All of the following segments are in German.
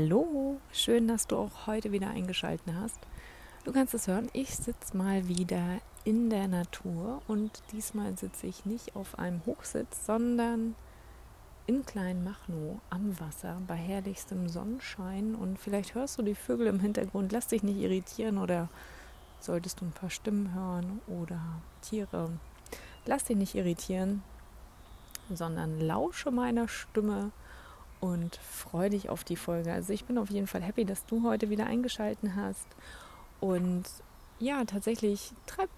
Hallo, schön, dass du auch heute wieder eingeschaltet hast. Du kannst es hören, ich sitze mal wieder in der Natur und diesmal sitze ich nicht auf einem Hochsitz, sondern in Kleinmachnow am Wasser bei herrlichstem Sonnenschein und vielleicht hörst du die Vögel im Hintergrund, lass dich nicht irritieren oder solltest du ein paar Stimmen hören oder Tiere. Lass dich nicht irritieren, sondern lausche meiner Stimme und freue dich auf die Folge. Also ich bin auf jeden Fall happy, dass du heute wieder eingeschaltet hast. Und ja, tatsächlich treibt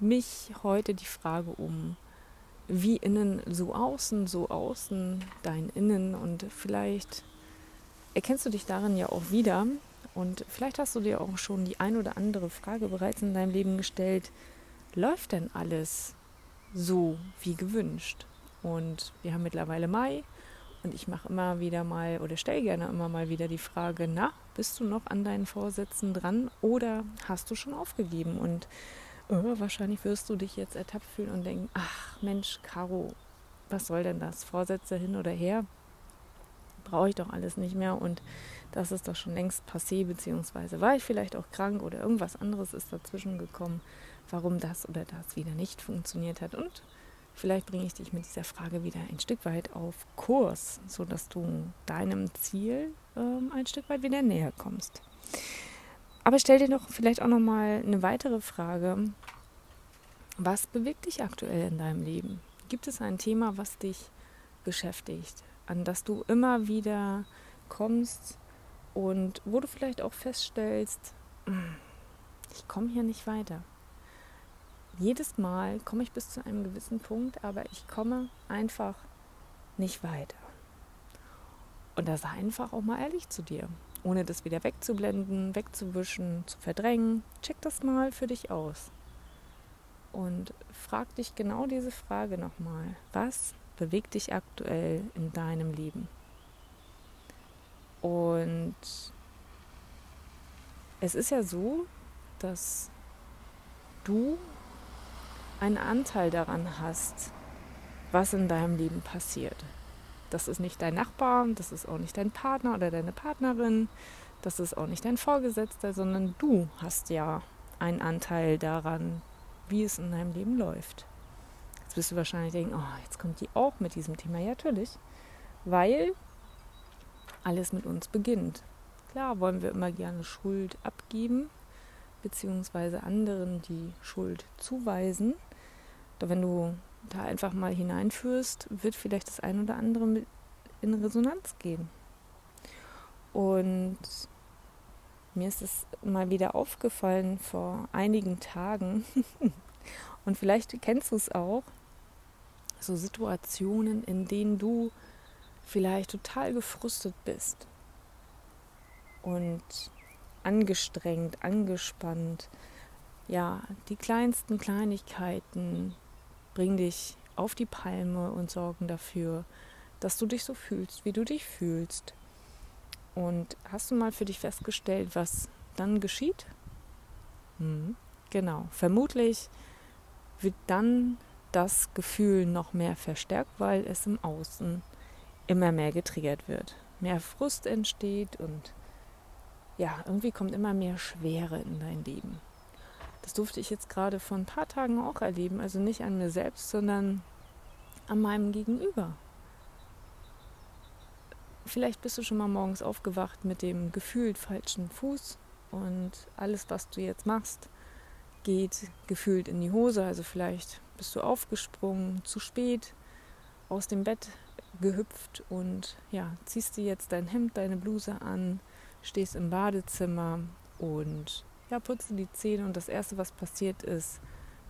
mich heute die Frage um, wie innen so außen, so außen dein Innen. Und vielleicht erkennst du dich darin ja auch wieder. Und vielleicht hast du dir auch schon die ein oder andere Frage bereits in deinem Leben gestellt. Läuft denn alles so wie gewünscht? Und wir haben mittlerweile Mai und ich mache immer wieder mal oder stelle gerne immer mal wieder die Frage, na, bist du noch an deinen Vorsätzen dran oder hast du schon aufgegeben? Und oh, wahrscheinlich wirst du dich jetzt ertappt fühlen und denken, ach Mensch, Caro, was soll denn das? Vorsätze hin oder her? Brauche ich doch alles nicht mehr und das ist doch schon längst passé, beziehungsweise war ich vielleicht auch krank oder irgendwas anderes ist dazwischen gekommen, warum das oder das wieder nicht funktioniert hat. Und Vielleicht bringe ich dich mit dieser Frage wieder ein Stück weit auf Kurs, sodass du deinem Ziel ähm, ein Stück weit wieder näher kommst. Aber stell dir doch vielleicht auch noch mal eine weitere Frage: Was bewegt dich aktuell in deinem Leben? Gibt es ein Thema, was dich beschäftigt, an das du immer wieder kommst und wo du vielleicht auch feststellst, hm, ich komme hier nicht weiter? Jedes Mal komme ich bis zu einem gewissen Punkt, aber ich komme einfach nicht weiter. Und da sei einfach auch mal ehrlich zu dir, ohne das wieder wegzublenden, wegzuwischen, zu verdrängen. Check das mal für dich aus. Und frag dich genau diese Frage nochmal. Was bewegt dich aktuell in deinem Leben? Und es ist ja so, dass du einen Anteil daran hast, was in deinem Leben passiert. Das ist nicht dein Nachbar, das ist auch nicht dein Partner oder deine Partnerin, das ist auch nicht dein Vorgesetzter, sondern du hast ja einen Anteil daran, wie es in deinem Leben läuft. Jetzt wirst du wahrscheinlich denken, oh, jetzt kommt die auch mit diesem Thema. Ja, natürlich, weil alles mit uns beginnt. Klar wollen wir immer gerne Schuld abgeben, beziehungsweise anderen die Schuld zuweisen. Wenn du da einfach mal hineinführst, wird vielleicht das ein oder andere mit in Resonanz gehen. Und mir ist es mal wieder aufgefallen vor einigen Tagen. Und vielleicht kennst du es auch. So Situationen, in denen du vielleicht total gefrustet bist. Und angestrengt, angespannt. Ja, die kleinsten Kleinigkeiten bringen dich auf die Palme und sorgen dafür, dass du dich so fühlst, wie du dich fühlst. Und hast du mal für dich festgestellt, was dann geschieht? Hm, genau. Vermutlich wird dann das Gefühl noch mehr verstärkt, weil es im Außen immer mehr getriggert wird. Mehr Frust entsteht und ja, irgendwie kommt immer mehr Schwere in dein Leben. Das durfte ich jetzt gerade vor ein paar Tagen auch erleben. Also nicht an mir selbst, sondern an meinem Gegenüber. Vielleicht bist du schon mal morgens aufgewacht mit dem gefühlt falschen Fuß und alles, was du jetzt machst, geht gefühlt in die Hose. Also vielleicht bist du aufgesprungen, zu spät, aus dem Bett gehüpft und ja, ziehst du jetzt dein Hemd, deine Bluse an, stehst im Badezimmer und ja, putze die Zähne und das Erste, was passiert ist,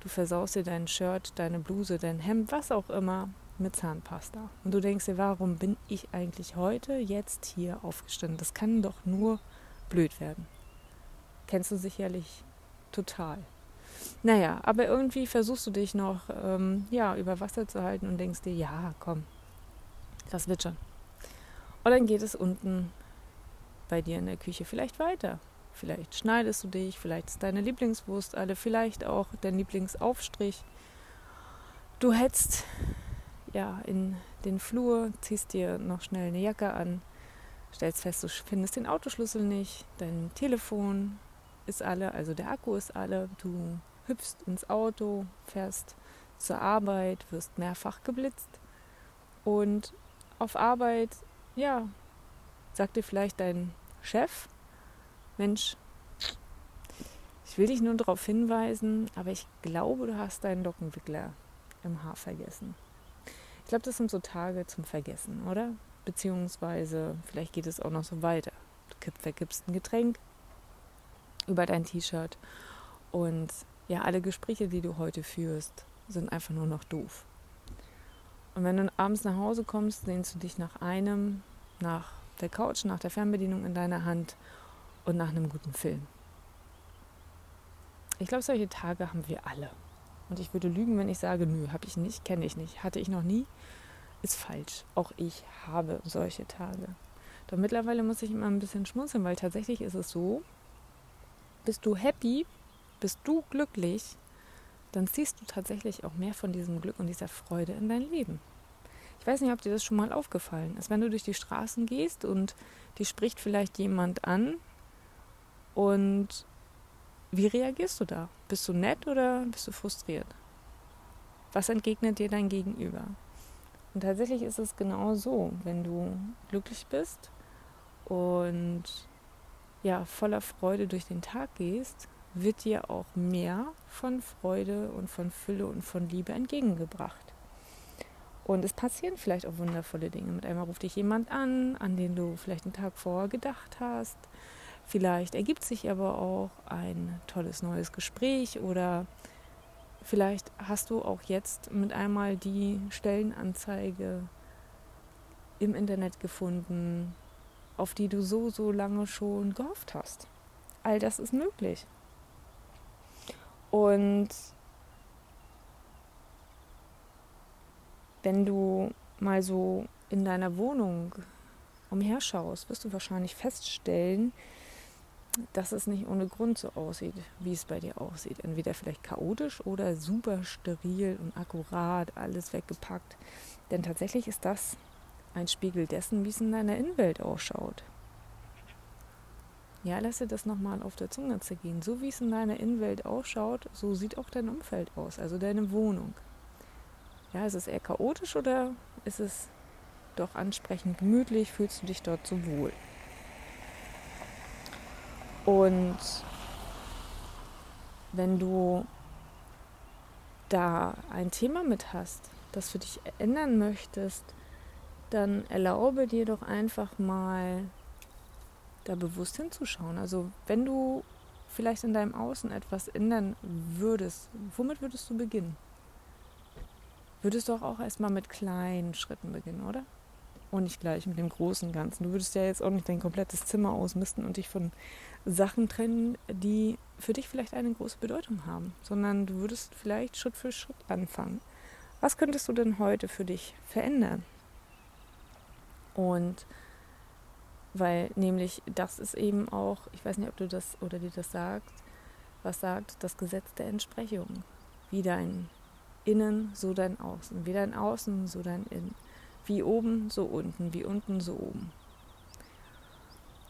du versaust dir dein Shirt, deine Bluse, dein Hemd, was auch immer mit Zahnpasta. Und du denkst dir, warum bin ich eigentlich heute jetzt hier aufgestanden? Das kann doch nur blöd werden. Kennst du sicherlich total. Naja, aber irgendwie versuchst du dich noch ähm, ja, über Wasser zu halten und denkst dir, ja, komm, das wird schon. Und dann geht es unten bei dir in der Küche vielleicht weiter. Vielleicht schneidest du dich, vielleicht ist deine Lieblingswurst alle, vielleicht auch dein Lieblingsaufstrich. Du hetzt ja in den Flur, ziehst dir noch schnell eine Jacke an, stellst fest, du findest den Autoschlüssel nicht, dein Telefon ist alle, also der Akku ist alle, du hüpfst ins Auto, fährst zur Arbeit, wirst mehrfach geblitzt und auf Arbeit, ja, sagt dir vielleicht dein Chef, Mensch, ich will dich nur darauf hinweisen, aber ich glaube, du hast deinen Lockenwickler im Haar vergessen. Ich glaube, das sind so Tage zum Vergessen, oder? Beziehungsweise vielleicht geht es auch noch so weiter. Du vergibst ein Getränk über dein T-Shirt und ja, alle Gespräche, die du heute führst, sind einfach nur noch doof. Und wenn du abends nach Hause kommst, sehnst du dich nach einem, nach der Couch, nach der Fernbedienung in deiner Hand und nach einem guten Film. Ich glaube, solche Tage haben wir alle. Und ich würde lügen, wenn ich sage, nö, habe ich nicht, kenne ich nicht, hatte ich noch nie. Ist falsch. Auch ich habe solche Tage. Doch mittlerweile muss ich immer ein bisschen schmunzeln, weil tatsächlich ist es so, bist du happy, bist du glücklich, dann ziehst du tatsächlich auch mehr von diesem Glück und dieser Freude in dein Leben. Ich weiß nicht, ob dir das schon mal aufgefallen ist. Wenn du durch die Straßen gehst und die spricht vielleicht jemand an und wie reagierst du da? Bist du nett oder bist du frustriert? Was entgegnet dir dein Gegenüber? Und tatsächlich ist es genau so, wenn du glücklich bist und ja, voller Freude durch den Tag gehst, wird dir auch mehr von Freude und von Fülle und von Liebe entgegengebracht. Und es passieren vielleicht auch wundervolle Dinge. Mit einmal ruft dich jemand an, an den du vielleicht einen Tag vorher gedacht hast. Vielleicht ergibt sich aber auch ein tolles neues Gespräch oder vielleicht hast du auch jetzt mit einmal die Stellenanzeige im Internet gefunden, auf die du so, so lange schon gehofft hast. All das ist möglich. Und wenn du mal so in deiner Wohnung umherschaust, wirst du wahrscheinlich feststellen, dass es nicht ohne Grund so aussieht, wie es bei dir aussieht. Entweder vielleicht chaotisch oder super steril und akkurat, alles weggepackt. Denn tatsächlich ist das ein Spiegel dessen, wie es in deiner Innenwelt ausschaut. Ja, lass dir das nochmal auf der Zunge zergehen. So wie es in deiner Innenwelt ausschaut, so sieht auch dein Umfeld aus, also deine Wohnung. Ja, ist es eher chaotisch oder ist es doch ansprechend gemütlich? Fühlst du dich dort so wohl? Und wenn du da ein Thema mit hast, das für dich ändern möchtest, dann erlaube dir doch einfach mal da bewusst hinzuschauen. Also wenn du vielleicht in deinem Außen etwas ändern würdest, womit würdest du beginnen? Würdest du auch erstmal mit kleinen Schritten beginnen, oder? Und nicht gleich mit dem großen Ganzen. Du würdest ja jetzt auch nicht dein komplettes Zimmer ausmisten und dich von Sachen trennen, die für dich vielleicht eine große Bedeutung haben, sondern du würdest vielleicht Schritt für Schritt anfangen. Was könntest du denn heute für dich verändern? Und weil nämlich das ist eben auch, ich weiß nicht, ob du das oder dir das sagst, was sagt das Gesetz der Entsprechung. Wie dein Innen, so dein Außen. Wie dein Außen, so dein Innen. Wie oben, so unten. Wie unten, so oben.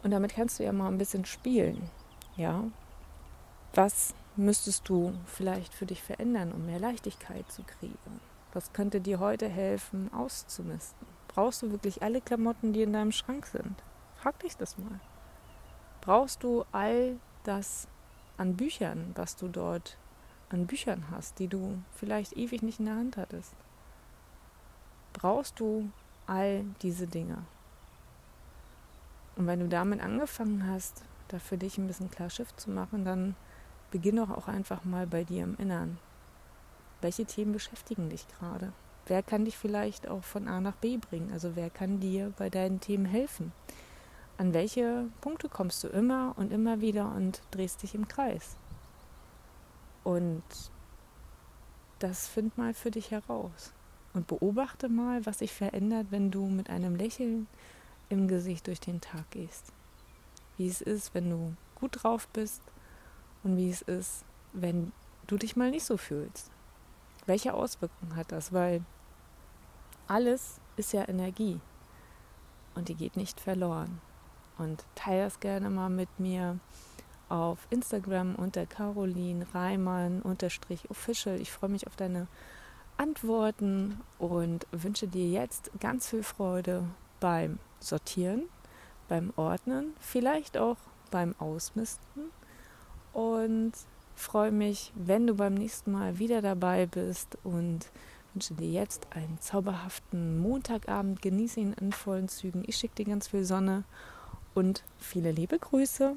Und damit kannst du ja mal ein bisschen spielen. Ja. Was müsstest du vielleicht für dich verändern, um mehr Leichtigkeit zu kriegen? Was könnte dir heute helfen, auszumisten? Brauchst du wirklich alle Klamotten, die in deinem Schrank sind? Frag dich das mal. Brauchst du all das an Büchern, was du dort an Büchern hast, die du vielleicht ewig nicht in der Hand hattest? Brauchst du all diese Dinge? Und wenn du damit angefangen hast, da für dich ein bisschen klar Schiff zu machen, dann beginn doch auch einfach mal bei dir im Innern. Welche Themen beschäftigen dich gerade? wer kann dich vielleicht auch von A nach B bringen? Also wer kann dir bei deinen Themen helfen? An welche Punkte kommst du immer und immer wieder und drehst dich im Kreis? Und das find mal für dich heraus. Und beobachte mal, was sich verändert, wenn du mit einem Lächeln im Gesicht durch den Tag gehst. Wie es ist, wenn du gut drauf bist und wie es ist, wenn du dich mal nicht so fühlst. Welche Auswirkungen hat das? Weil alles ist ja Energie und die geht nicht verloren. Und teile das gerne mal mit mir auf Instagram unter Caroline Reimann unterstrich official. Ich freue mich auf deine Antworten und wünsche dir jetzt ganz viel Freude beim Sortieren, beim Ordnen, vielleicht auch beim Ausmisten und freue mich, wenn du beim nächsten Mal wieder dabei bist und wünsche dir jetzt einen zauberhaften Montagabend. Genieße ihn in vollen Zügen. Ich schicke dir ganz viel Sonne und viele liebe Grüße.